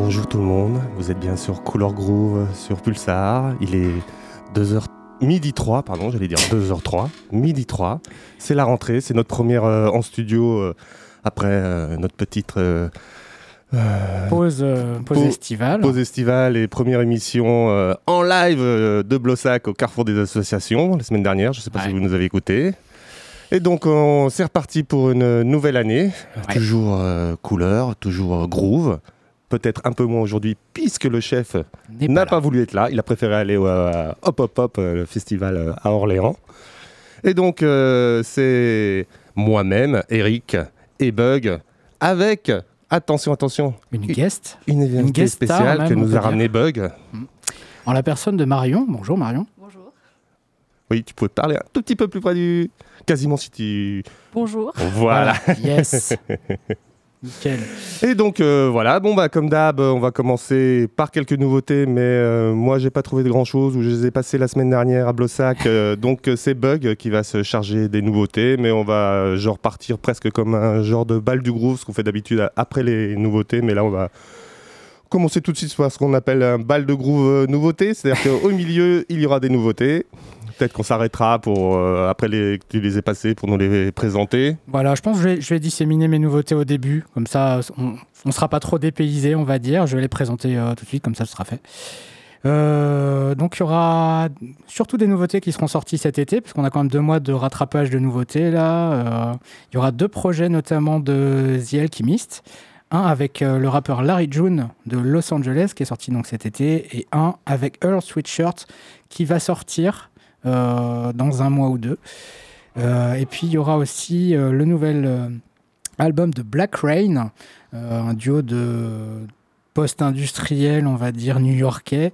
Bonjour tout le monde. Vous êtes bien sur Couleur Groove sur Pulsar. Il est 2h midi 3, pardon, j'allais dire 2h03, midi 3. C'est la rentrée, c'est notre première euh, en studio euh, après euh, notre petite Pause, pause estivale. pause estivale et première émission en live de Blossac au Carrefour des Associations la semaine dernière. Je ne sais pas si vous nous avez écouté. Et donc, on c'est reparti pour une nouvelle année. Ouais. Toujours couleur, toujours groove. Peut-être un peu moins aujourd'hui, puisque le chef n'a pas voulu être là. Il a préféré aller au euh, Hop Hop Hop, euh, le festival euh, à Orléans. Et donc, euh, c'est moi-même, Eric et Bug, avec, attention, attention, Une guest, une guest spéciale même, que nous a ramené Bug. en la personne de Marion. Bonjour Marion. Bonjour. Oui, tu pouvais parler un tout petit peu plus près du. Quasiment si tu. Bonjour. Voilà. Yes. Et donc euh, voilà, bon bah comme d'hab, on va commencer par quelques nouveautés, mais euh, moi j'ai pas trouvé de grand chose, ou je les ai passées la semaine dernière à Blossac, euh, donc c'est Bug qui va se charger des nouveautés, mais on va genre partir presque comme un genre de balle du groove, ce qu'on fait d'habitude après les nouveautés, mais là on va commencer tout de suite par ce qu'on appelle un bal de groove nouveauté, c'est-à-dire qu'au milieu il y aura des nouveautés. Peut-être qu'on s'arrêtera pour euh, après les, que tu les aies passées pour nous les présenter. Voilà, je pense que je vais, disséminer mes nouveautés au début. Comme ça, on ne sera pas trop dépaysé, on va dire. Je vais les présenter euh, tout de suite, comme ça, ce sera fait. Euh, donc, il y aura surtout des nouveautés qui seront sorties cet été, puisqu'on a quand même deux mois de rattrapage de nouveautés là. Il y aura deux projets, notamment de The Alchemist. Un avec le rappeur Larry June de Los Angeles, qui est sorti donc cet été, et un avec Earl Sweatshirt, qui va sortir dans un mois ou deux. Euh, et puis il y aura aussi euh, le nouvel euh, album de Black Rain, euh, un duo de post-industriel, on va dire, new-yorkais,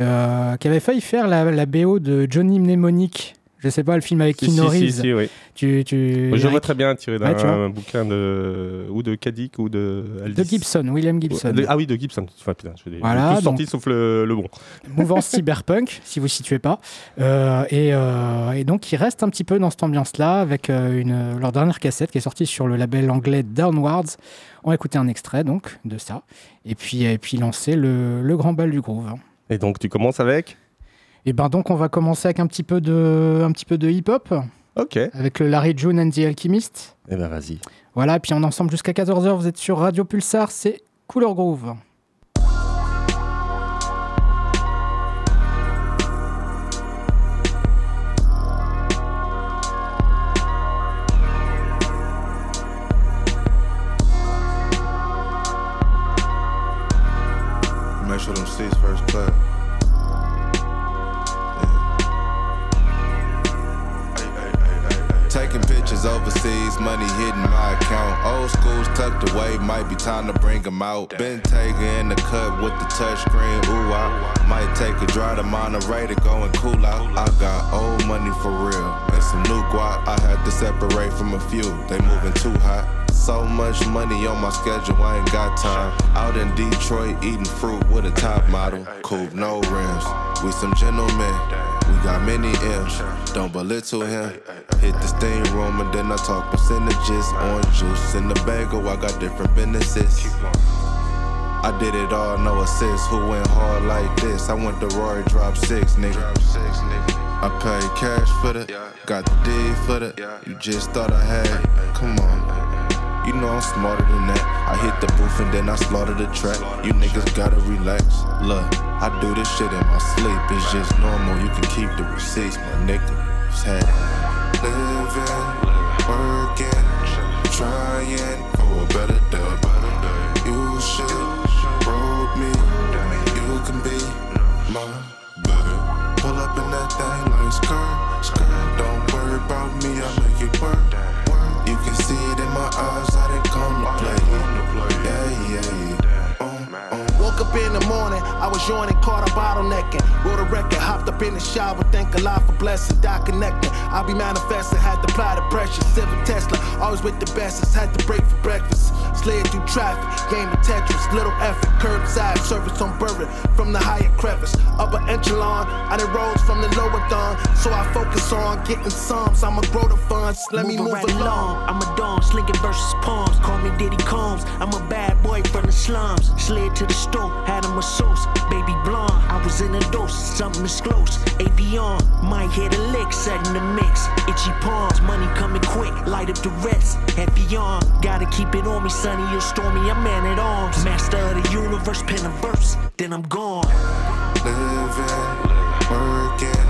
euh, qui avait failli faire la, la BO de Johnny Mnemonic. Je sais pas, le film avec Si, si, Keanu si, Reeves. si, oui. Tu, tu... Je vois très bien tiré d'un Ouais, bouquin de ou de Kadik ou de De. Gibson, William Gibson. De- ah oui, de Gibson. Enfin, putain, je Voilà, tous sortis sauf le, le bon. mouvance cyberpunk, si vous ne situez pas. Euh, et, euh, et donc, ils restent un petit peu dans cette ambiance-là, avec euh, une, leur dernière cassette qui est sortie sur le label anglais Downwards. On va écouter un extrait donc de ça, et puis, et puis lancer le, le grand bal du groove. Et donc, tu commences avec? Et ben donc, on va commencer avec un petit peu de, un petit peu de hip-hop, Ok. Eh avec le Larry June and the Alchemist. ben, vas-y. Voilà, puis on est ensemble jusqu'à 14h, vous êtes sur Radio Pulsar, c'est Couleur Groove. Tucked away, might be time to bring 'em out. Been taking in the cut with the touchscreen, ooh, I might take a drive to Monterey to go and cool out. I got old money for real, and some new guap. I had to separate from a few, they moving too hot. So much money on my schedule, I ain't got time. Out in Detroit, eating fruit with a top model. Coupe, no rims. We some gentlemen, we got many M's. Don't belittle him. Hit the steam room and then I talk percentages. Orange juice in the bagel, oh, I got different businesses. I did it all, no assist. Who went hard like this? I went to Rory, drop six, nigga. I paid cash for the, got the D for the. You just thought I had, come on. You know I'm smarter than that. I hit the booth and then I slaughter the track. You niggas gotta relax. Look, I do this shit in my sleep. It's just normal. You can keep the receipts, my nigga. Just had living, working, trying for a better day. You should I was yawning, caught a bottlenecking. Wrote a record, hopped up in the shower, thank Allah for blessing, dot connecting. I'll be manifesting, had to apply the pressure. Civic Tesla, always with the bestest, had to break for breakfast. Slid through traffic, game of Tetris, little effort, curbside service on Burger from the higher crevice. Upper echelon, I done rose from the lower dawn, so I focus on getting sums. I'ma grow the funds, let me move right along. along. I'm a dawn, slinging versus palms. Call me Diddy Combs. I'm a bad boy from the slums. Slid to the store, had a sauce. Baby blonde, I was in a dose, something is close. Avion, might hit a lick, setting the mix. Itchy palms, money coming quick, light up the rest. Heavy on, gotta keep it on me, sunny or stormy. I'm man at arms. Master of the universe, pen a verse, then I'm gone. Living, working,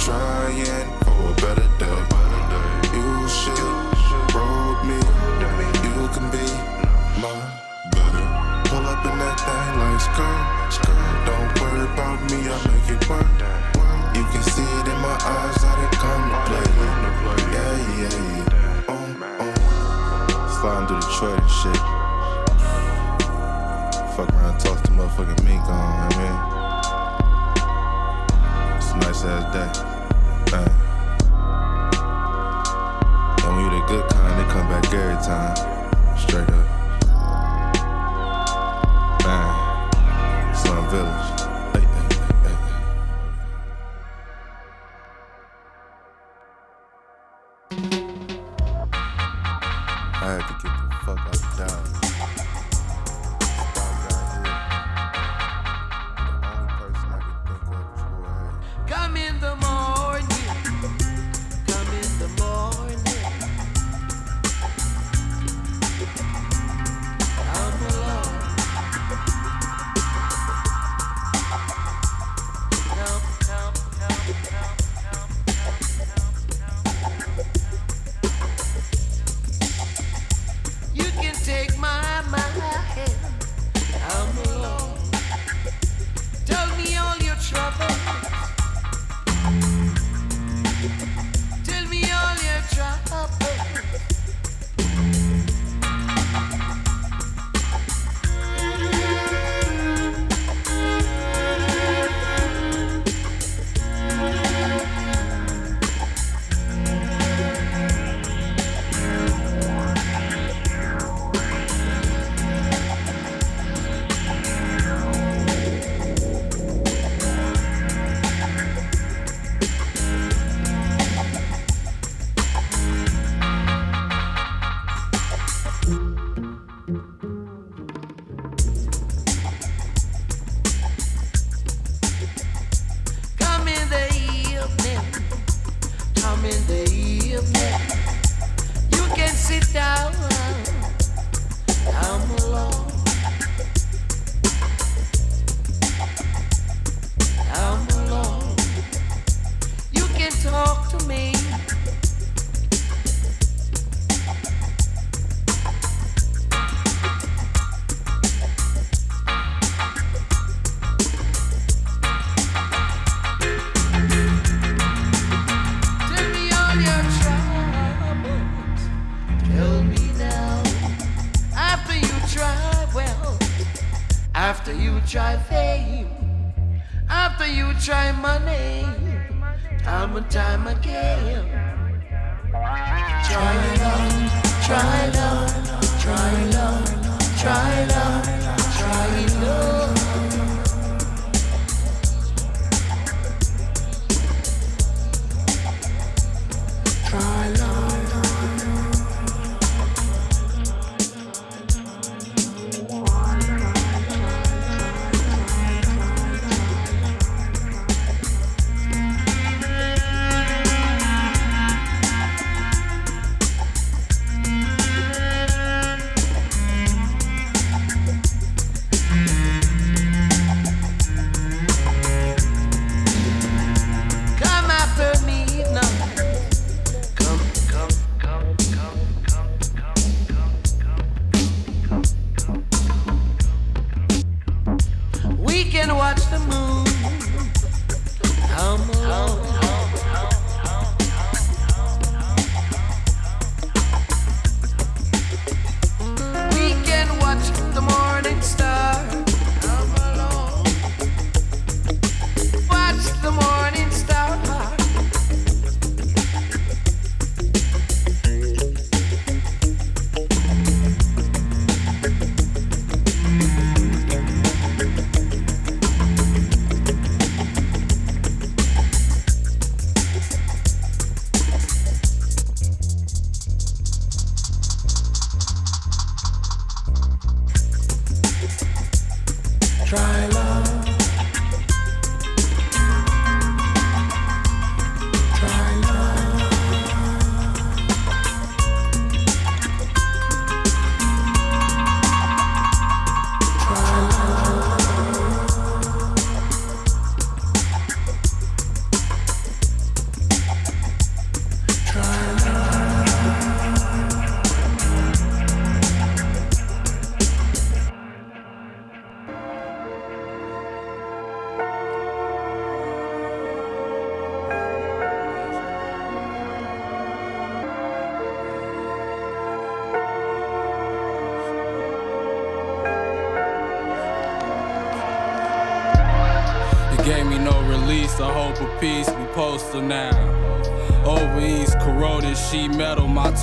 trying for a better day. You should roll me. You can be my better. Pull up in that thing skirt, skirt. About me, I make it work. You can see it in my eyes, I didn't come to play. Yeah, yeah, yeah. Um, um. Sliding through Detroit and shit. Fuck around, toss the motherfucking mink on, I mean? It's a nice ass day. Man. And when you the good kind, they come back every time. Straight up.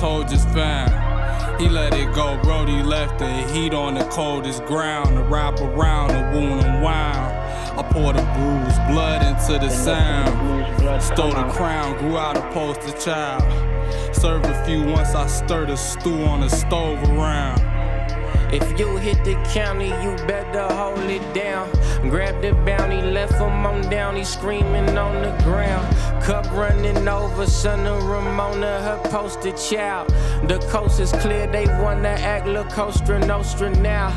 Toe just found. He let it go, Brody left the heat on the coldest ground. To wrap around the wound unwound. I poured the bruise, blood into the sound. Stole the crown, grew out a poster child. Served a few once I stirred a stew on the stove around. If you hit the county, you better hold it down. Grab the bounty, left him on down, he screaming on the ground. Cup running over, son of Ramona, her poster child. The coast is clear, they wanna act La Costa Nostra now.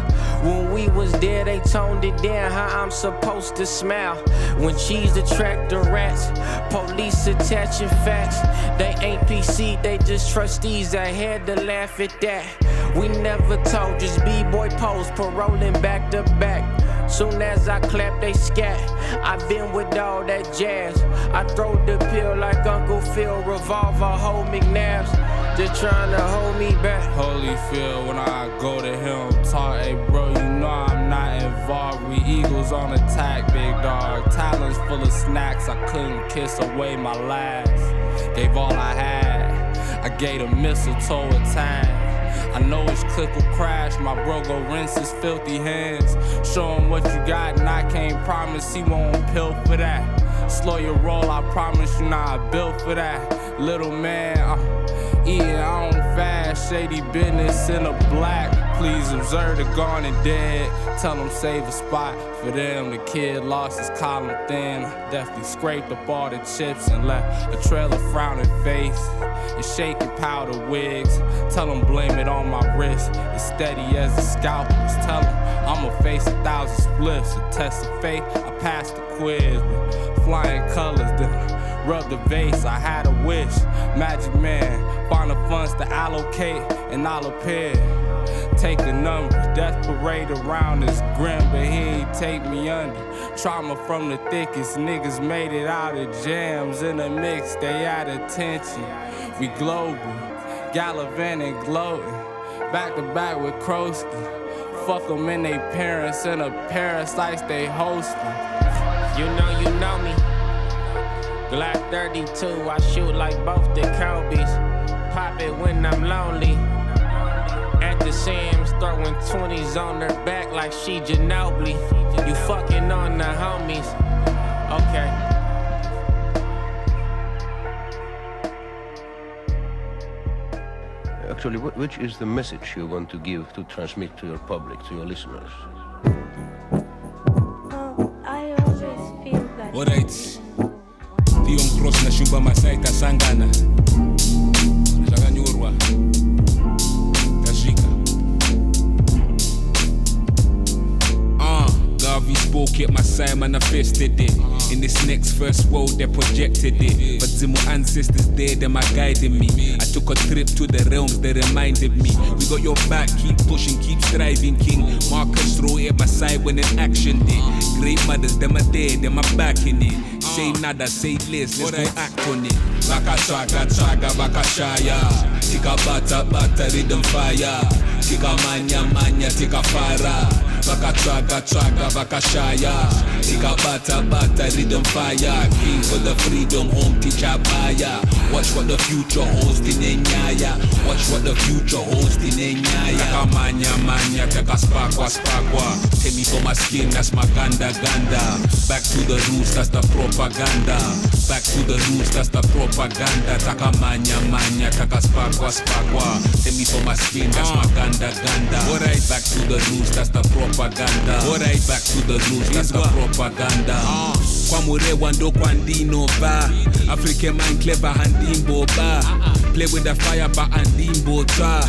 When we was there, they toned it down, how I'm supposed to smile. When cheese attract the rats, police attaching facts. They ain't PC, they just trustees. I had to laugh at that. We never told, just B-boy pose, paroling back to back. Soon as I clap, they scat. I've been with all that jazz. I throw the pill like Uncle Phil, revolver, hold McNabs. Just trying to hold me back. Holy Holyfield, when I go to him, talk, hey bro, you know I'm not involved. We Eagles on attack, big dog. Talons full of snacks, I couldn't kiss away my last. Gave all I had, I gave a mistletoe a time. I know his click will crash, my bro go rinse his filthy hands. Show him what you got, and I can't promise he won't pill for that. Slow your roll, I promise you, not nah, built for that. Little man, I'm eating on fast, shady business in a black. Please observe the gone and dead. Tell them save a spot for them. The kid lost his column thin. Definitely scraped up all the chips and left a trail of frowning face and shaking powder wigs. Tell them blame it on my wrist. As steady as the scalpels. Tell them I'ma face a thousand splits. A test of faith. I passed the quiz with flying colors. Then rub the vase. I had a wish. Magic man. Find the funds to allocate and I'll appear take a number. Death parade around is grim, but he ain't take me under. Trauma from the thickest niggas made it out of jams. In the mix, they at attention. We global, gallivanting, gloating. Back to back with Krosky. Fuck them and they parents in a parasites they hosting. You know, you know me. Glock 32, I shoot like both the Kobe's. Pop it when I'm lonely. At the Sam's, throwing 20s on her back like she Ginobili. You fucking on the homies. Okay. Actually, which is the message you want to give to transmit to your public, to your listeners? Alright. Theon Cross na shumba masaita sangana. Garvey spoke it, my side manifested it. In this next first world, they projected it. But Zimo ancestors there, them are guiding me. I took a trip to the realms, they reminded me. We got your back, keep pushing, keep striving, King. Marcus throw at my side when in action did. Great mothers, them are there, them are backing it. Say nada, say less, let's go act on it. Baka traga, traga, baka shaya. Tika bata, bata, rhythm fire. Tika manya, manya, tika fire. Vakatraga, traga, vakashaya Tika bata, bata, rhythm fire. King for the freedom, home teacher baya. Watch what the future holds in Enyaya Watch what the future holds in Enyaya Taka manya, manya, taka spakwa, spakwa. Take me for my skin, that's my ganda, ganda. Back to the roots, that's the propaganda. Back to the roots, that's the propaganda. Taka manya, manya, taka spakwa, spakwa. Take me for my skin, that's my ganda, ganda. Back to the roots, that's the propaganda propaganda. Alright back to the roots that's the propaganda. Kwa murewa ndo kwa ndino ba. African man clever handimbo ba. Play with the fire ba andimbo ta.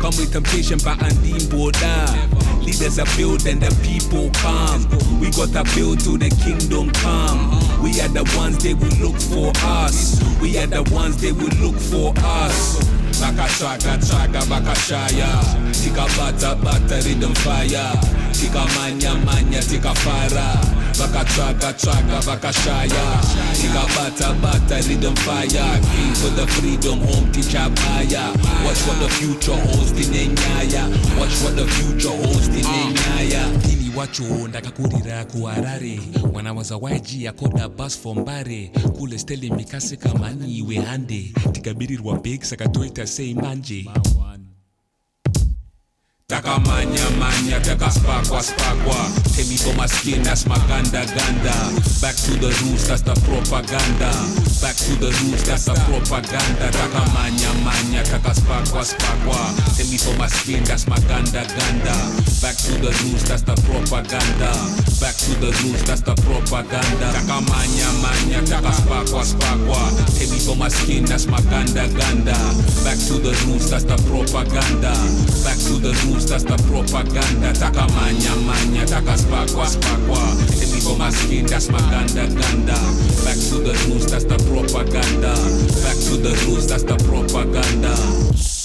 Come with temptation ba andimbo da. Leaders are built and the people come. We got to build to the kingdom come. We are the ones they will look for us. We are the ones they will look for us Bakatraga, traga, bakashaya Tika bata, bata, rhythm fire. Tika manya, manya, tika fara. Bakatraga, traga, bakashaya Tika bata, bata, rhythm fire. King for the freedom, home teacher baya Watch what the future holds in Enyaya Watch what the future holds in Enyaya wacho ndakakurira kuharare. Wanawaza waiji yakoda bas fombare kule steli mikase kamani iwe hande tikabirirwa big sakatoita sei manje takamanya manya takaspakwa spakwa temi for my skin that's my ganda ganda back to the roots that's the propaganda. Back to the roots that's the propaganda. Takamanya manya takaspakwa spakwa temi for my skin that's my ganda ganda back to the roots that's the propaganda. Back to the roots that's the propaganda. Takamanya manya takaspakwa spakwa temi for my skin that's my ganda ganda back to the roots that's the propaganda. Back to the roots the propaganda? Takamanya manya takaspakwa spakwa temi for my skin that's my ganda ganda. Back to the roots that's the propaganda. Back to the roots that's the propaganda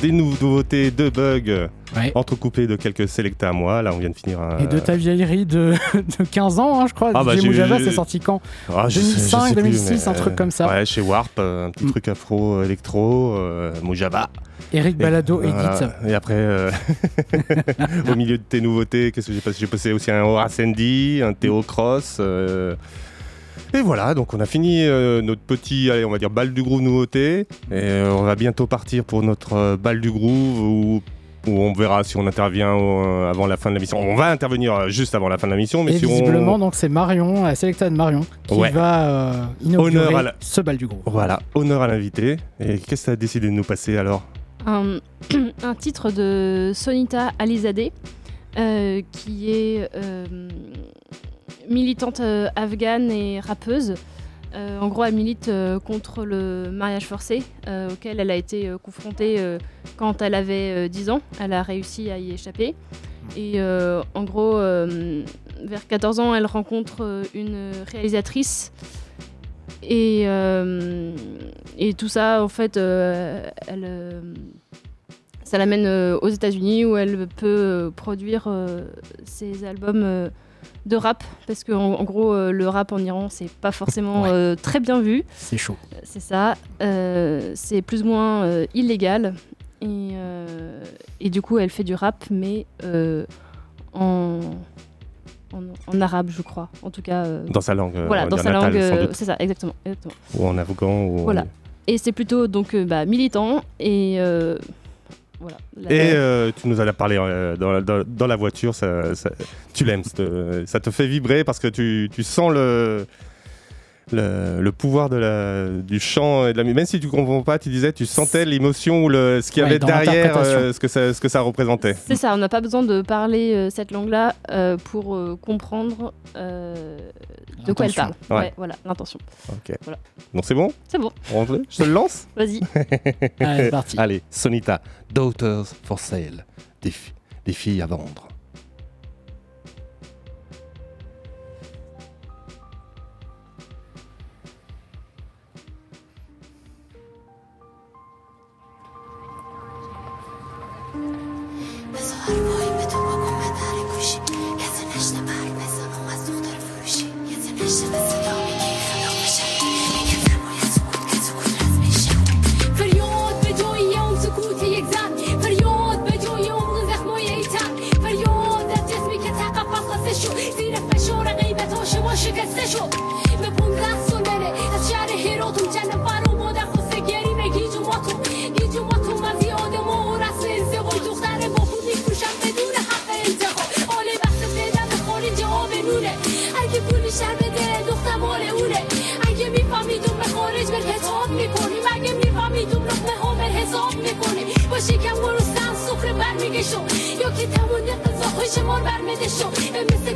des nouveautés de Bug, Ouais. entrecoupées de quelques selectas à moi. Là, on vient de finir un. Et de ta vieillerie de, de 15 ans, hein, je crois. Ah bah, j'ai- c'est sorti quand? Ah, je sais- je 2005, sais plus, 2006, mais, un truc euh, comme ça. Ouais, chez Warp, euh, un petit truc afro-électro, euh, Mojaba. Eric Et- Balado edit. Et après, euh, au milieu de tes nouveautés, qu'est-ce que j'ai passé? J'ai passé aussi un Horace Andy, un Théo Cross. euh, et voilà, donc on a fini euh, notre petit, allez, on va dire, balle du groove nouveauté. Et euh, on va bientôt partir pour notre euh, balle du groove où, où on verra si on intervient euh, avant la fin de la mission. On va intervenir juste avant la fin de la mission, mais Et si on- visiblement, donc c'est Marion, la sélecta de Marion, qui Ouais. va euh, inaugurer Honneur à la- ce bal du groupe. Voilà, honneur à l'invité. Et qu'est-ce que tu as décidé de nous passer alors? Un, un titre de Sonita Alizadeh, euh, qui est euh, militante euh, afghane et rappeuse. Euh, en gros, elle milite euh, contre le mariage forcé, auquel elle a été confrontée quand elle avait euh, 10 ans. Elle a réussi à y échapper. Et en gros, vers 14 ans, elle rencontre une réalisatrice. Et, tout ça, en fait, euh, elle, aux États-Unis où elle peut produire ses albums de rap. Parce qu'en en, en gros, euh, le rap en Iran, c'est pas forcément Ouais. euh, très bien vu. C'est chaud. C'est ça. Euh, c'est plus ou moins euh, illégal. Et, euh, et du coup, elle fait du rap, mais euh, en, en, en arabe, je crois. En tout cas. euh, Dans sa langue, euh, voilà, dans sa natale, langue. euh, c'est ça, exactement. exactement. Ou en afghan ou Voilà. Et c'est plutôt donc euh, bah, militant et euh, voilà. Et euh, tu nous en as parlé euh, dans, la- dans- dans la voiture, ça, ça- tu l'aimes, ça te, ça te fait vibrer parce que tu, tu sens le, le, le pouvoir de la, du chant et de la musique. Même si tu comprends pas, tu disais, tu sentais l'émotion ou le, ce qu'il y Ouais, avait derrière, euh, ce, que ça, ce que ça représentait. C'est ça, on n'a pas besoin de parler euh, cette langue-là euh, pour euh, comprendre euh, de quoi elle parle. Ouais. Ouais, voilà, l'intention. Ok. Voilà. Donc c'est bon? C'est bon. On rentre? Je te le lance? Vas-y. Allez, c'est parti. Allez, Sonita, Daughters for Sale, des, fi- des filles à vendre. شو رقیبت آشما شکسته شد به پول دست بره از شهر هیراتون جنب برو مادر خوسته گریمه. گیج و ماتو گیج و ماتو. مزی آدم و رسم ازدواج خب. دختر با خود میفروشم بدون حق انتخاب آله وقت بدم خارج جواب نونه. اگه پولی شر بده دختر مال اونه. اگه میفهمیدون به خارج بر حساب می‌کنیم. اگه میفهمیدون رقمه ها بر حساب می‌کنیم. با شکم گرستن سخره برمیگشم یا که تمون قضا خوش مار برمده شو مثل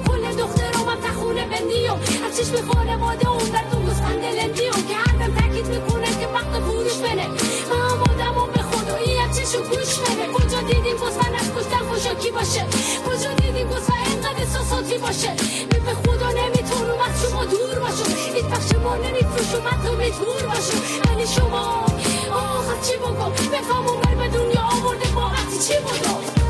بندیم از چشم خانواده اون براتون گسخنده لندیم که هر دم تاکید می‌کنه که وقت فروش بره من هم آدمم به خدایی هم چشم گوش بره کجا دیدیم گسخن از کشتن خوشاکی باشه؟ کجا دیدیم گسخن اینقدر احساساتی باشه؟ من به خدا نمی‌تونم از شما دور باشم. هیچ وقت شما نمیفروشم حتی مجبور باشم. ولی شما آخر چی بگم؟ بفهمم بر به دنیا آورده با چی بگم؟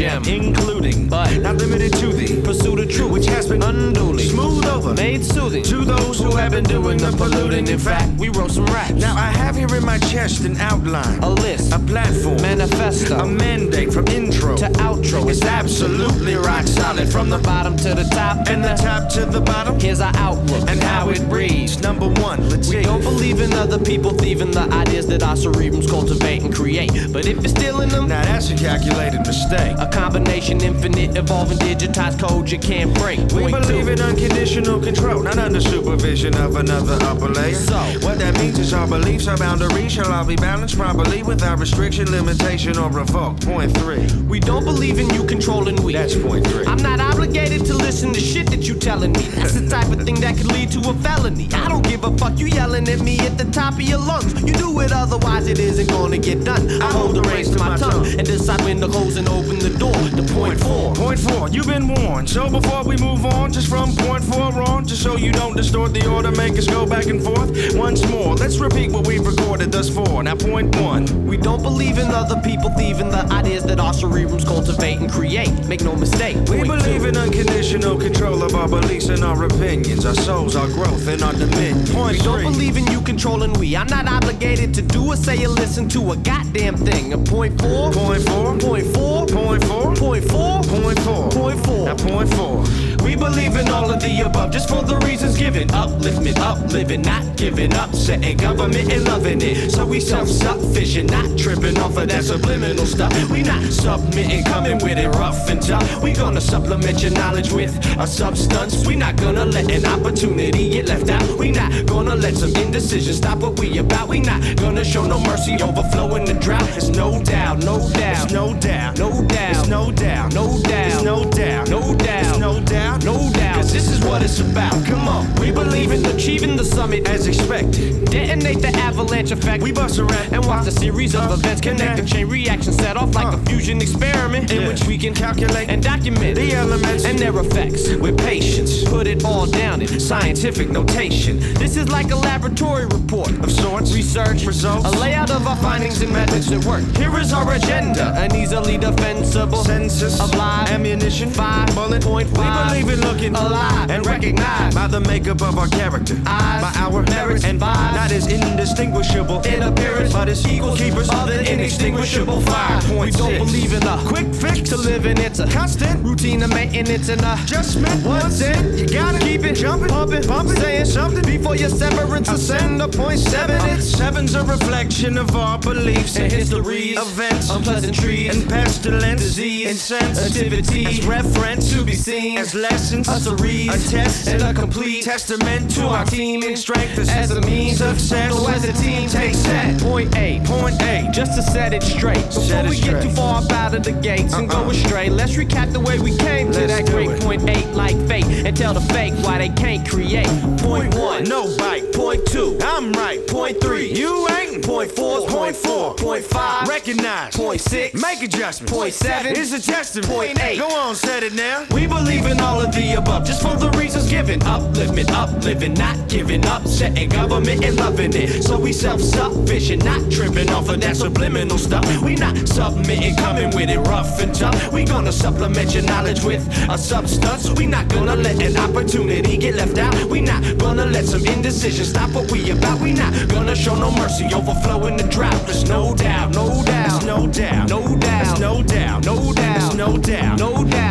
Gem, including, but not limited to the pursuit of truth, which has been unduly smoothed over, made soothing to those who have been doing the polluting. In fact, we wrote some raps. Now I have here in my chest an outline, a list, a platform, manifesto, a mandate from intro to outro. It's absolutely rock solid from the bottom to the top and the top to the bottom. Here's our outlook and how it reads. Number one, legit. We don't believe in other people thieving the ideas that our cerebrums cultivate and create. But if you're stealing them, now that's a calculated mistake. A combination, infinite, evolving, digitized code you can't break. We Point believe two. in unconditional control, not under supervision of another upper layer. So, what that means is our beliefs, our boundaries shall all be balanced properly without restriction, limitation, or revoke. Point three. We don't believe in you controlling we. That's point three. I'm not obligated to listen to shit that you telling me. That's the type of thing that could lead to a felony. I don't give a fuck you yelling at me at the top of your lungs. You do it otherwise it isn't gonna get done. I hold the reins to my tongue and decide when to close and open the door. The point four. Point four, you've been warned. So before we move on, just from point four on, just so you don't distort the order, make us go back and forth. Once more, let's repeat what we've recorded thus far. Now, point one. We don't believe in other people thieving the ideas that our cerebrums cultivate and create. Make no mistake. We believe in unconditional control of our beliefs and our opinions, our souls, our growth, and our dominion. Point we don't believe in you controlling we. I'm not obligated to do or say or listen to a goddamn thing. A point four. Point four. Point four. Point four. Point four. Point four. Point four. Now point four. We believe in all of the above just for the reasons given. Upliftment, upliving, not giving up, setting government and loving it. So we self-sufficient, not tripping off of that subliminal stuff. We not submitting, coming with it rough and tough. We gonna supplement your knowledge with a substance. We not gonna let an opportunity get left out. We not gonna let some indecision stop what we about. We not gonna show no mercy, overflowing the drought. It's no doubt, no doubt, it's no doubt, no doubt, it's no doubt, no doubt, it's no doubt, no doubt, it's no doubt, no doubt. Cause this is what it's about. Come on, we believe in achieving the summit as expected. Detonate the avalanche effect. We bust around and watch a series of events connect a chain reaction set off like a uh. fusion experiment in which we can calculate and document the elements and their effects with patience. Put it all down in scientific notation. This is like a laboratory report of sorts, research results, a layout of our findings and methods at work. Here is our agenda, an easily defensible census of live ammunition. Five bullet point five. Believe looking alive and recognized by the makeup of our character, eyes, by our merits and vibes. Not as indistinguishable in appearance, but as equal keepers of the inextinguishable fire. We don't believe in a quick fix to living. It's a constant routine of maintenance and adjustment. Once in, you gotta keep it jumping. pumping, pumping, saying something before your severance ascend a point seven. It's seven's a reflection of our beliefs and histories, events, unpleasantries, and pestilence, disease, insensitivity as reference to be seen as us a read, a test, and a complete testament to our team in strength as a means of success. So as a team, take set. Point A, point A, just to set it straight. Before Set we get too far up out of the gates and Uh-uh. go astray, let's recap the way we came to Let's that great it. point eight like fate and tell the fake why they can't create. Point one, no bite. Point two, I'm right. Point three, you ain't. Point four, point four, point five, recognize. Point six, make adjustments. Point seven is a testament. Point eight, go on, set it now. We believe in all of the above, just for the reasons given. Upliftment, uplifting, not giving up, setting government and loving it. So we self-sufficient, not tripping off of that subliminal stuff. We not submitting, coming with it rough and tough. We gonna supplement your knowledge with a substance. We not gonna let an opportunity get left out. We not gonna let some indecision stop what we about. We not gonna show no mercy, overflowing the drought. There's no doubt, no doubt, no doubt, no doubt, no doubt, no doubt, no doubt, no doubt.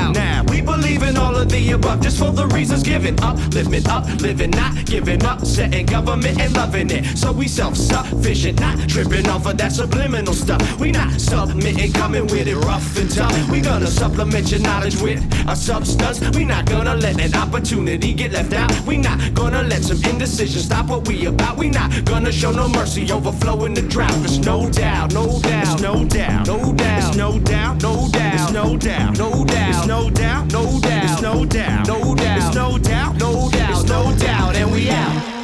All of the above, just for the reasons given. Up, living up, living, not giving up, setting government and loving it. So we self-sufficient, not tripping off of that subliminal stuff. We not submitting, coming with it rough and tough. We gonna supplement your knowledge with a substance. We not gonna let an opportunity get left out. We not gonna let some indecision stop what we about. We not gonna show no mercy, overflowing the drought. There's no doubt, no doubt, no doubt, no doubt, no doubt, no doubt, no doubt, no doubt, no doubt, no doubt, no doubt, no doubt, It's no doubt, no doubt, It's no doubt, and we out.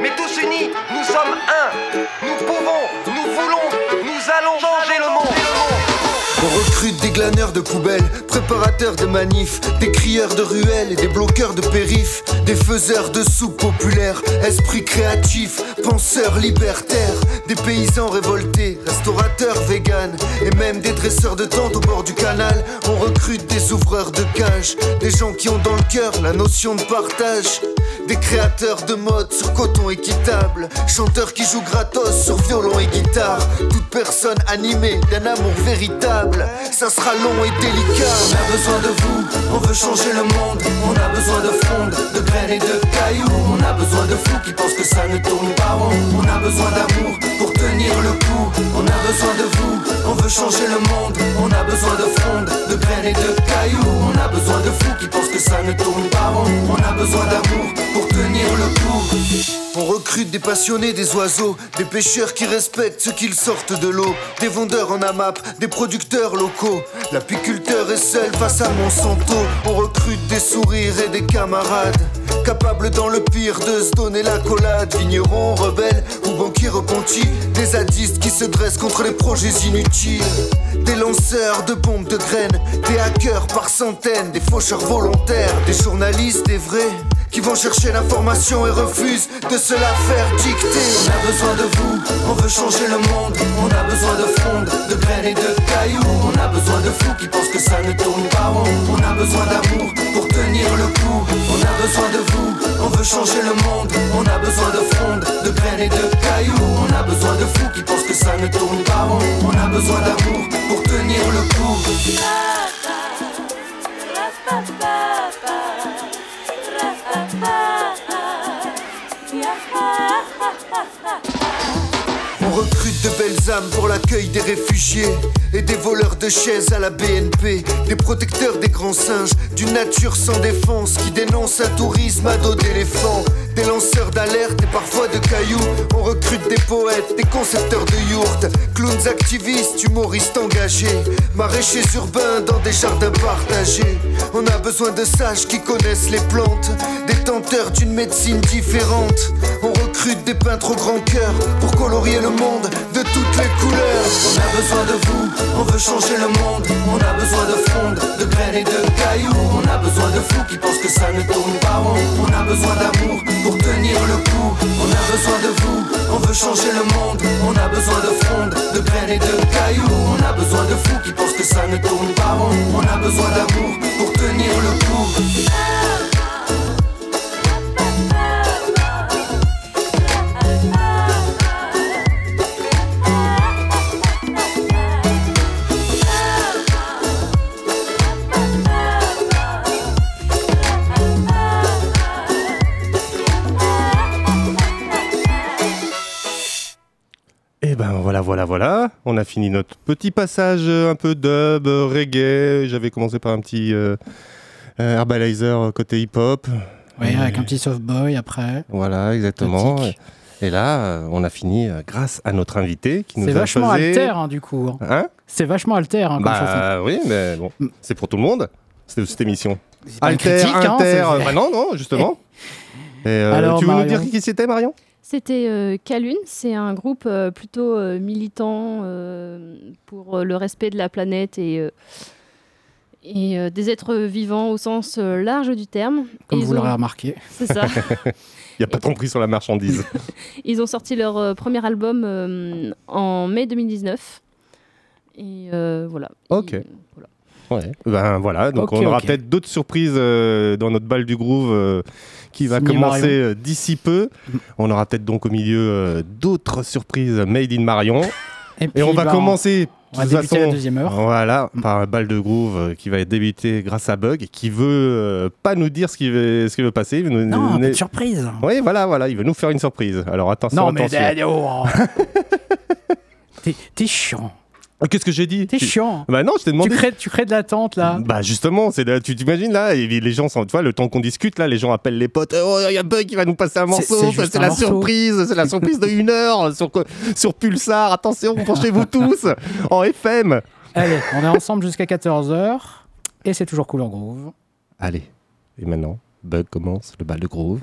Mais tous unis, nous sommes un. Nous pouvons, nous voulons, nous allons changer le monde. On recrute des glaneurs de poubelles, préparateurs de manifs, des crieurs de ruelles et des bloqueurs de périph', des faiseurs de soupe populaires, esprits créatifs, penseurs libertaires, des paysans révoltés, restaurateurs véganes et même des dresseurs de tentes au bord du canal. On recrute des ouvreurs de cages, des gens qui ont dans le cœur la notion de partage. Des créateurs de mode sur coton équitable, chanteurs qui jouent gratos sur violon et guitare. Toute personne animée d'un amour véritable, ça sera long et délicat. On a besoin de vous, on veut changer le monde. On a besoin de fronde, de graines et de cailloux. On a besoin de fous qui pensent que ça ne tourne pas rond. On a besoin d'amour pour tenir le coup. On a besoin de vous, on veut changer le monde. On a besoin de fronde, de graines et de cailloux. On a besoin de fous qui pensent que ça ne tourne pas rond. On a besoin d'amour pour tenir le coup. On recrute des passionnés des oiseaux, des pêcheurs qui respectent ceux qu'ils sortent de l'eau, des vendeurs en AMAP, des producteurs locaux. L'apiculteur est seul face à Monsanto. On recrute des sourires et des camarades, capables dans le pire de se donner la collade. Vignerons, rebelles ou banquiers repentis, des zadistes qui se dressent contre les projets inutiles. Des lanceurs de bombes de graines, des hackers par centaines, des faucheurs volontaires, des journalistes, des vrais qui vont chercher l'information et refusent de se la faire dicter. On a besoin de vous, on veut changer le monde. On a besoin de fronde, de graines et de cailloux. On a besoin de fous qui pensent que ça ne tourne pas rond. On a besoin d'amour pour tenir le coup. On a besoin de vous, on veut changer le monde. On a besoin de fronde, de graines et de cailloux. On a besoin de fous qui pensent que ça ne tourne pas rond. On a besoin d'amour pour tenir le coup. Recrute de belles âmes pour l'accueil des réfugiés et des voleurs de chaises à la BNP, des protecteurs des grands singes, d'une nature sans défense qui dénonce un tourisme à dos d'éléphants, des lanceurs d'alerte et parfois de cailloux. On recrute des poètes, des concepteurs de yourtes, clowns activistes, humoristes engagés, maraîchers urbains dans des jardins partagés. On a besoin de sages qui connaissent les plantes, des tenteurs d'une médecine différente. On recrute des peintres au grand cœur pour colorier le monde de toutes les couleurs. On a besoin de vous, on veut changer le monde. On a besoin de fronde, de graines et de cailloux. On a besoin de fous qui pensent que ça ne tourne pas rond. On a besoin d'amour pour tenir le coup. On a besoin de vous, on veut changer le monde. On a besoin de fronde, de graines et de cailloux. On a besoin de fous qui pensent que ça ne tourne pas rond. On a besoin d'amour pour tenir le coup. On a fini notre petit passage euh, un peu dub, euh, reggae. J'avais commencé par un petit euh, Herbalizer côté hip-hop. Oui, avec un petit soft boy après. Voilà, exactement. Et là, on a fini grâce à notre invité qui nous C'est a vachement alter, hein, du coup. Hein C'est vachement alter hein, comme. Bah oui, mais bon, c'est pour tout le monde, cette, cette émission. Alter, critique, hein, inter, bah non, non, justement. Et, euh, Alors, tu veux nous dire qui c'était, Marion? C'était euh, Calune, c'est un groupe euh, plutôt euh, militant euh, pour euh, le respect de la planète et, euh, et euh, des êtres vivants au sens euh, large du terme. Comme Et vous l'aurez remarqué. C'est ça. Il n'y a pas trop pris sur la marchandise. Ils ont sorti leur euh, premier album euh, en mai 2019. Et euh, voilà. Ok. Ouais. Ben voilà, donc on aura peut-être d'autres surprises euh, dans notre balle du groove euh, qui va Signé commencer Marion. euh, d'ici peu. On aura peut-être donc au milieu euh, d'autres surprises made in Marion. Et, Et on va bah, commencer. on va débuter la deuxième heure. Voilà, par un balle de groove euh, qui va débuter grâce à Bug, qui veut euh, pas nous dire ce qui veut, ce qui veut passer. Il veut nous Non, un peu donner- de surprise. Oui, voilà, voilà, il veut nous faire une surprise. Alors attention, Non, mais attention. Daniel, oh. T'es- T'es chiant. Qu'est-ce que j'ai dit T'es chiant. Bah non, je t'ai demandé. Tu crées, tu crées de l'attente là. Bah justement, c'est tu t'imagines là, et les gens sont, tu vois, le temps qu'on discute là, les gens appellent les potes. Oh, il y a Bug qui va nous passer un morceau. c'est la morceau. surprise, c'est la surprise de une heure sur sur Pulsar. Attention, penchez-vous tous en FM. Allez, on est ensemble jusqu'à 14h. Et c'est toujours cool en groove. Allez, et maintenant, Bug commence le bal de groove.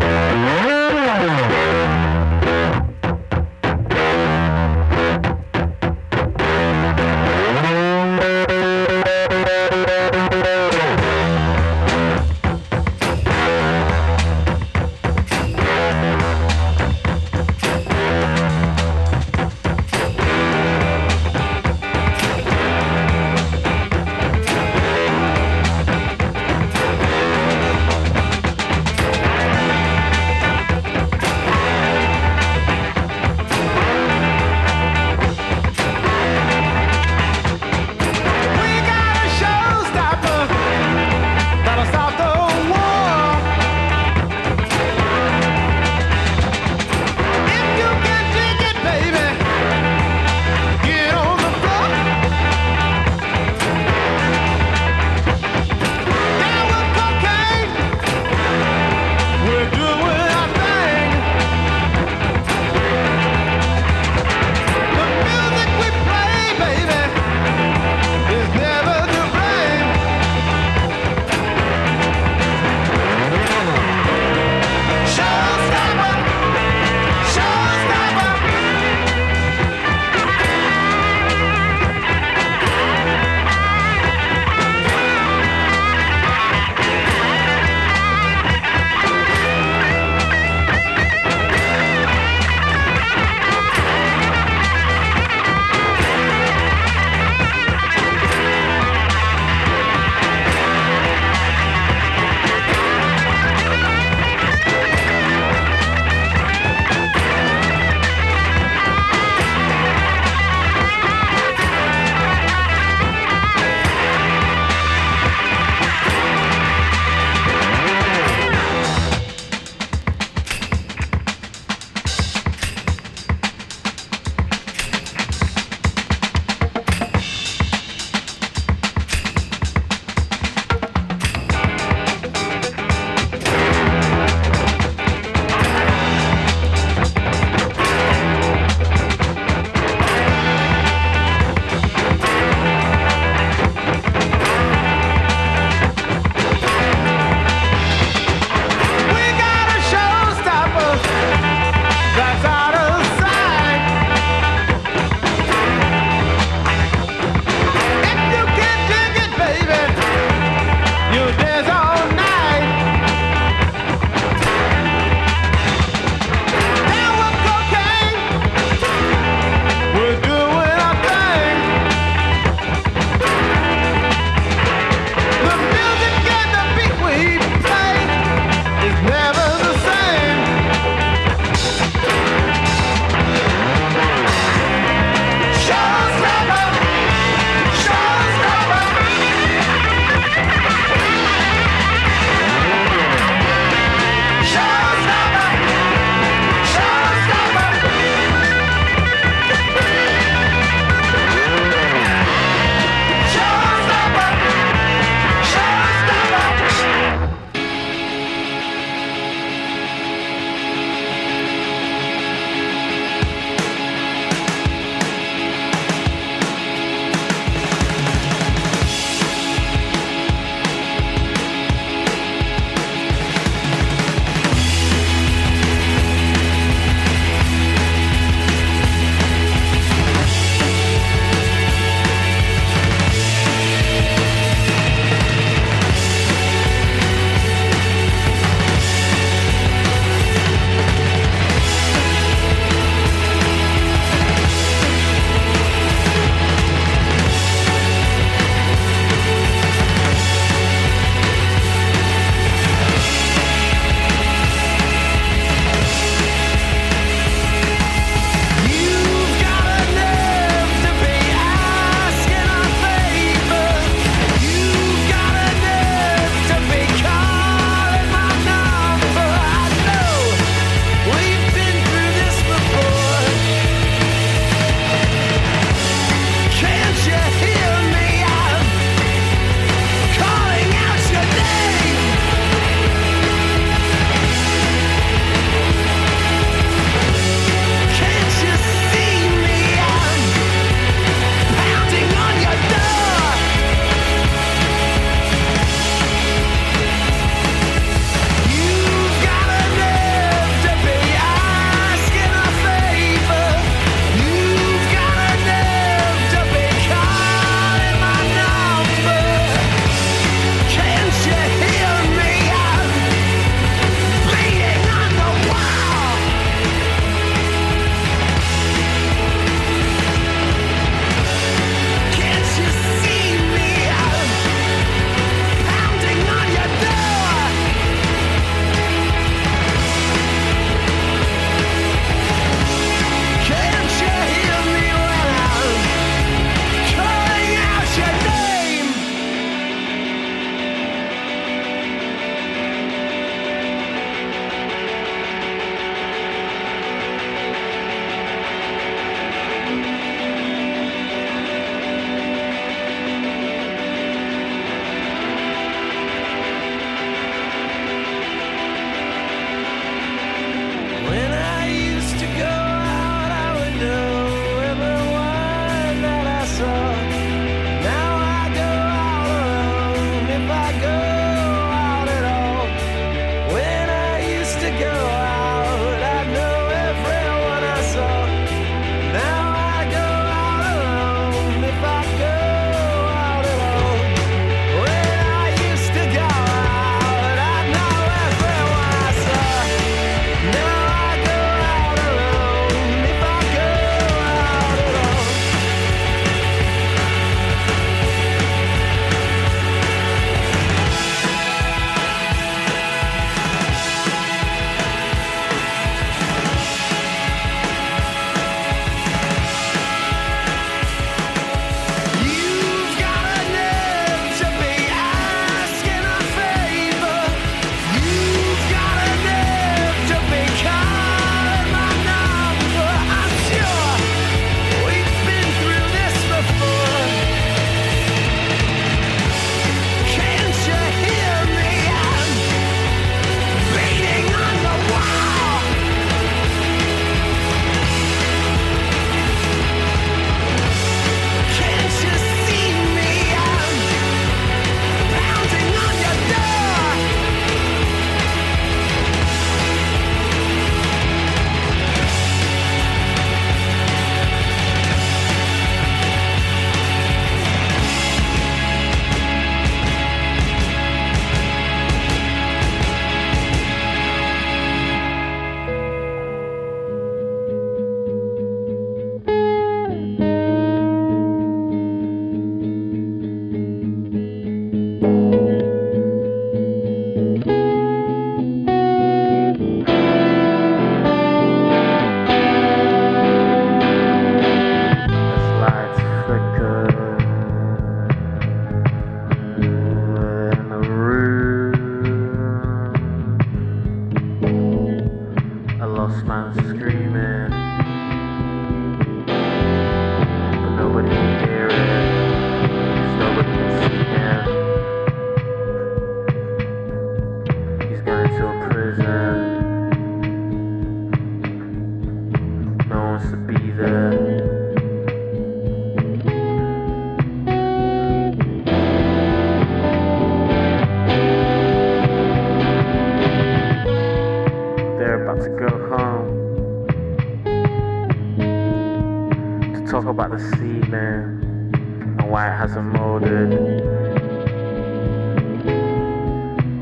About the ceiling and why it hasn't molded.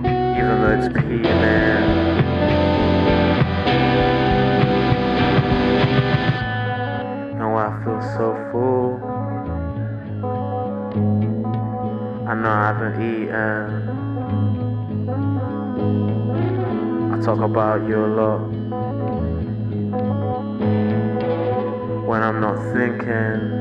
Even though it's peeling. And why I feel so full. I know I haven't eaten. I talk about you a lot. When I'm not thinking,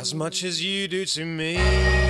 as much as you do to me.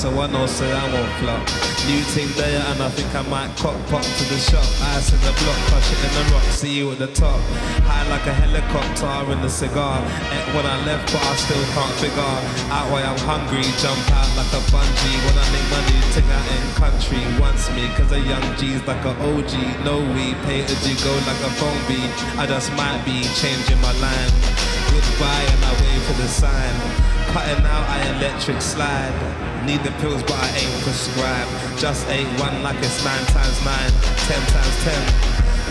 So I know so I won't flop. New team there and I think I might cop pop to the shop. Ice in the block, crush it in the rock, see you at the top. High like a helicopter in the cigar. Ate when I left but I still can't figure out why I'm hungry. Jump out like a bungee when I make money. Ting out in country wants me cause a young G's like a OG. No we pay as you go like a phone beat. I just might be changing my line. Goodbye and I wait for the sign. Cutting out, I electric slide. Need the pills, but I ain't prescribed. Just ate one like it's nine times nine, ten times ten.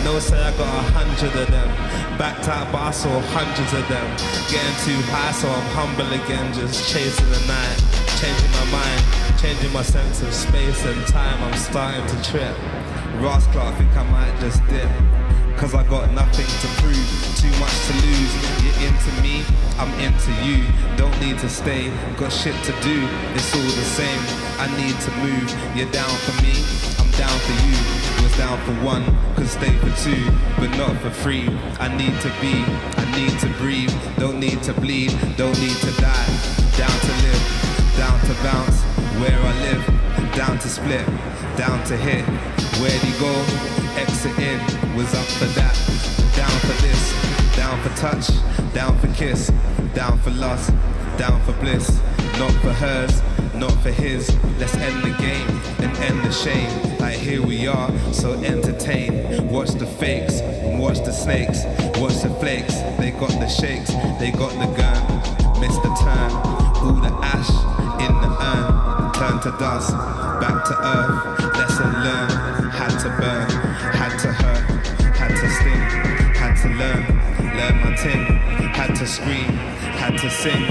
No say I got a hundred of them. Backed out, but I saw hundreds of them. Getting too high, so I'm humble again, just chasing the night. Changing my mind, changing my sense of space and time. I'm starting to trip. Rascal, I think I might just dip. Cause I got nothing to prove, too much to lose. You're into me, I'm into you. Don't need to stay, got shit to do. It's all the same, I need to move. You're down for me, I'm down for you. Was down for one, could stay for two, but not for three. I need to be, I need to breathe. Don't need to bleed, don't need to die. Down to live, down to bounce, where I live. Down to split, down to hit. Where'd he go? Exit in, was up for that. Down for this, down for touch, down for kiss, down for loss, down for bliss. Not for hers, not for his. Let's end the game and end the shame. Like here we are, so entertain. Watch the fakes, watch the snakes, watch the flakes. They got the shakes, they got the gun. Missed the turn, all the ash in the urn. Turn to dust, back to earth. Lesson learned, had to sing,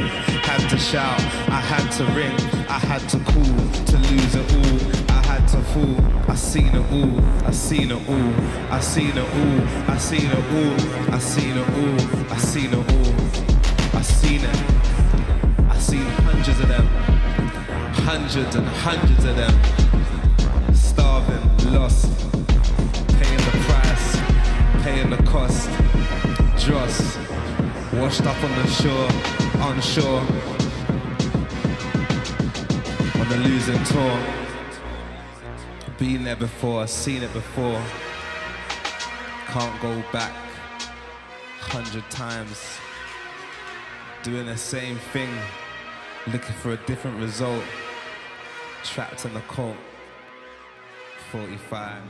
had to shout, I had to ring, I had to call, to lose it all, I had to fall, I seen it all, I seen it all, I seen it all, I seen it all, I seen it all, I seen it all, I seen it, I seen hundreds of them, hundreds and hundreds of them, starving, lost, paying the price, paying the cost, dross, washed up on the shore, onshore, on the losing tour. Been there before, seen it before. Can't go back hundred times. Doing the same thing, looking for a different result. Trapped in the cult. 45.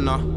Saying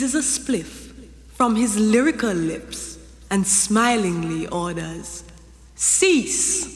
eases a spliff from his lyrical lips and smilingly orders, Cease!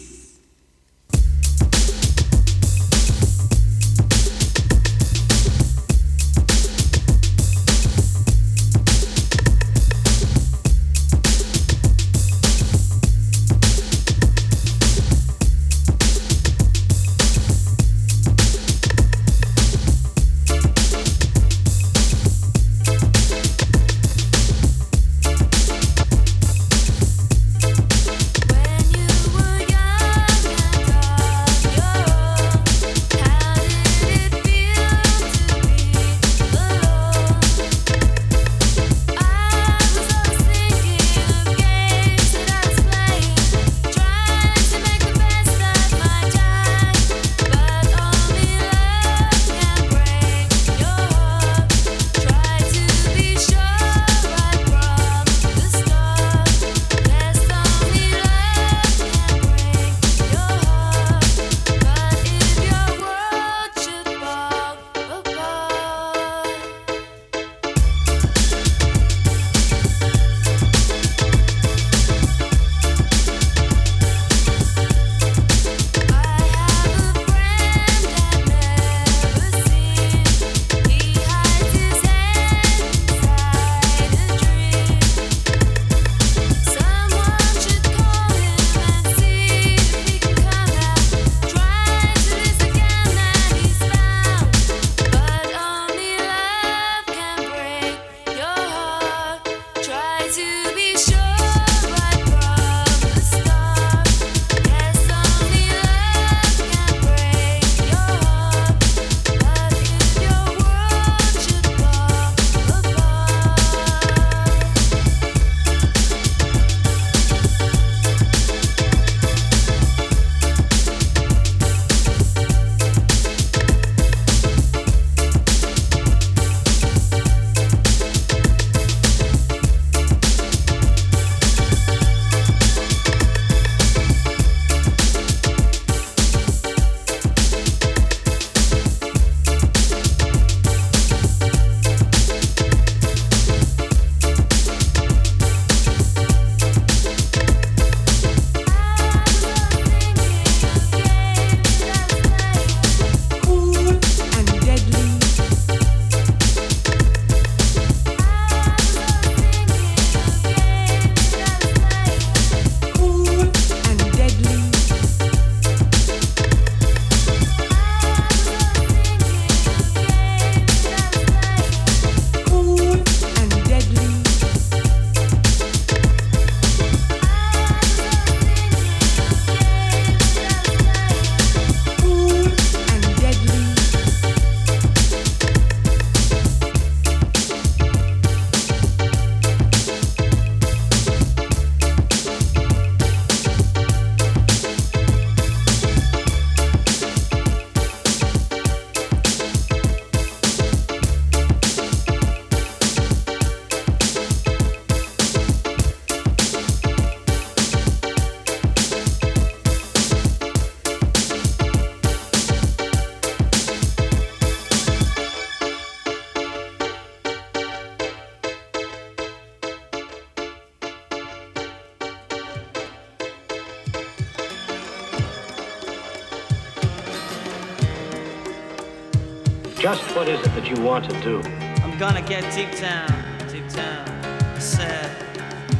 You want to do? I'm gonna get deep down, deep down. I said,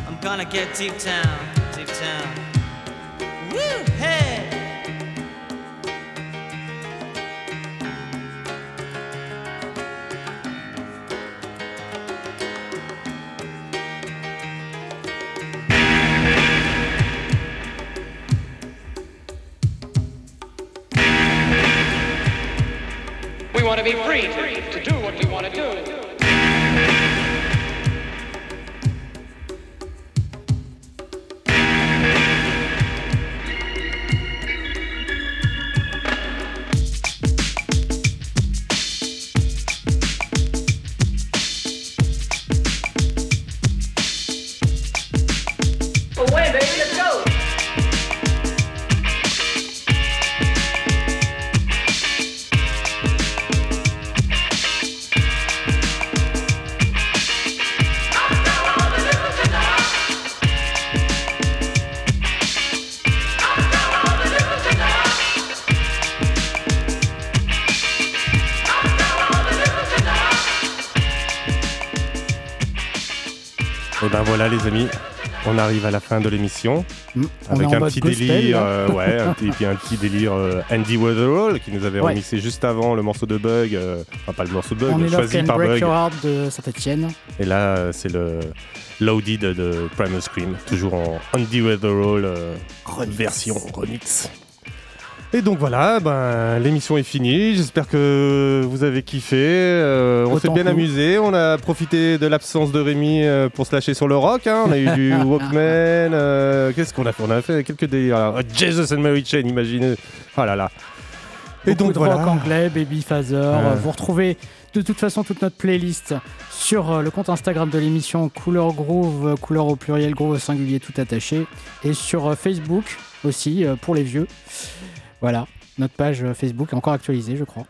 I'm gonna get deep down, deep down. Voilà les amis, on arrive à la fin de l'émission Mm. Avec en un petit délire, euh, ouais, un petit, puis un petit délire euh, Andy Weatherall qui nous avait Ouais. remixé juste avant le morceau de Bug, euh, enfin pas le morceau de Bug, On choisi Can par Break Bug. Your Heart de Saint-Etienne. Et là euh, c'est le Loaded de Primal Scream, toujours en Andy Weatherall euh, version remix. Et donc voilà, ben, l'émission est finie. J'espère que vous avez kiffé. Euh, on s'est bien amusé. On a profité de l'absence de Rémi euh, pour se lâcher sur le rock. hein. On a eu du Walkman. euh, Qu'est-ce qu'on a fait? On a fait quelques délires. Alors, Jesus and Mary Chain, imaginez. Oh là là. Et Beaucoup donc de voilà. rock anglais, Baby Phaser. Ouais. Vous retrouvez de toute façon toute notre playlist sur euh, le compte Instagram de l'émission Couleur Groove, euh, couleur au pluriel, groove au singulier, tout attaché. Et sur euh, Facebook aussi, euh, pour les vieux. Voilà, notre page euh, Facebook est encore actualisée, je crois.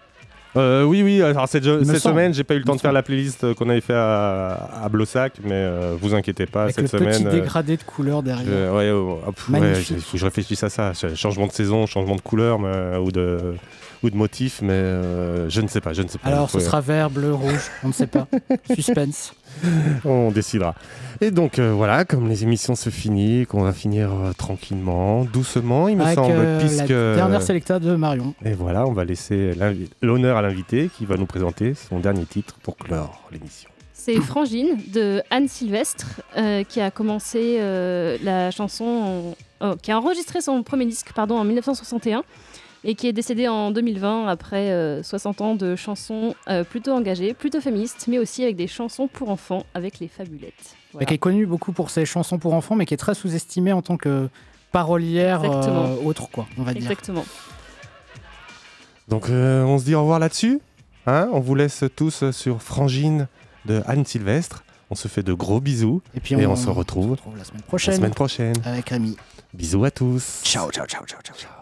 Euh, oui, oui. Alors cette, cette semaine, j'ai pas eu le temps de faire la playlist euh, qu'on avait fait à, à Blossac, mais euh, vous inquiétez pas. Avec cette le semaine. petit euh, dégradé de couleur derrière. Je- ouais, oh, ah, pff, ouais, Magnifique. il faut que je réfléchisse à ça. Ch- Changement de saison, changement de couleur mais- ou, de, ou de motif, mais euh, je ne sais pas. Je ne sais pas. Alors, ce sera vert, bleu, rouge, on ne sait pas. Suspense. On décidera. Et donc euh, voilà, comme les émissions se finissent, qu'on va finir euh, tranquillement, doucement, il me Avec semble, euh, puisque la dernière sélecta de Marion. et voilà, on va laisser l'honneur à l'invité qui va nous présenter son dernier titre pour clore l'émission. C'est Frangine de Anne Sylvestre euh, qui a commencé euh, la chanson, en- oh, qui a enregistré son premier disque pardon, en 1961 et qui est décédée en 2020 après euh, 60 ans de chansons euh, plutôt engagées, plutôt féministes, mais aussi avec des chansons pour enfants avec les fabulettes. Voilà. Et qui est connue beaucoup pour ses chansons pour enfants, mais qui est très sous-estimée en tant que parolière euh, autre, quoi, on va dire. Exactement. Donc euh, on se dit au revoir là-dessus. Hein? On vous laisse tous sur Frangine de Anne Sylvestre. On se fait de gros bisous Et puis on, on- se retrouve, la semaine prochaine. la semaine prochaine. Avec Rémi. Bisous à tous. Ciao, ciao, ciao, ciao, ciao.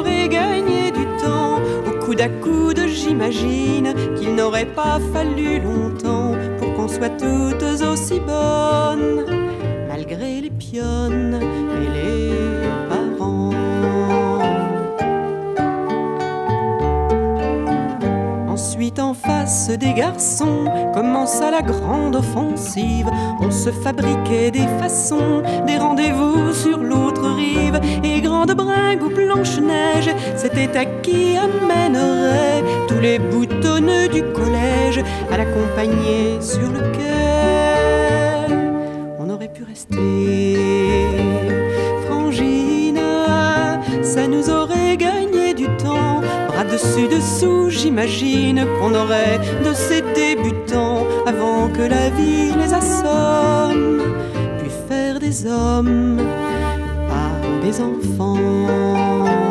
Coude, j'imagine qu'il n'aurait pas fallu longtemps pour qu'on soit toutes aussi bonnes, malgré les pionnes et les En face des garçons, commença la grande offensive. On se fabriquait des façons, des rendez-vous sur l'autre rive. Et grande bringue ou blanche-neige, c'était à qui amènerait tous les boutonneux du collège à l'accompagner sur le quai. On aurait pu rester Bras dessus dessous, j'imagine qu'on aurait de ces débutants avant que la vie les assomme, puis faire des hommes par des enfants.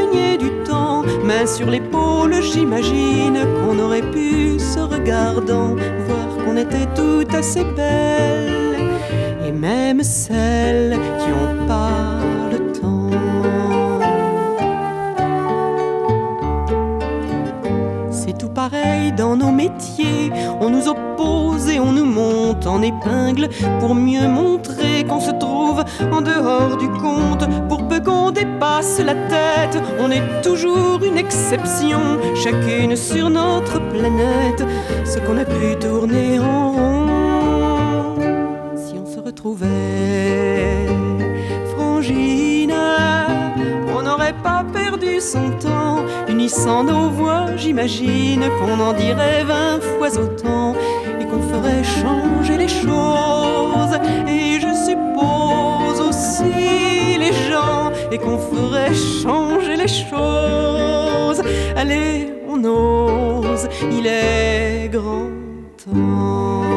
Sur l'épaule, j'imagine qu'on aurait pu, se regardant, voir qu'on était toutes assez belles. Et même celles qui ont pas le temps. C'est tout pareil dans nos métiers. On nous oppose et on nous monte en épingle pour mieux montrer qu'on se trouve en dehors du compte. Pour peu qu'on dépasse la tête, on est toujours une exception. Chacune sur notre planète, ce qu'on a pu tourner en rond. Si on se retrouvait frangine, on n'aurait pas perdu son temps, unissant nos voix, j'imagine qu'on en dirait vingt fois autant choses. Et je suppose aussi les gens et qu'on ferait changer les choses. Allez, on ose, il est grand temps.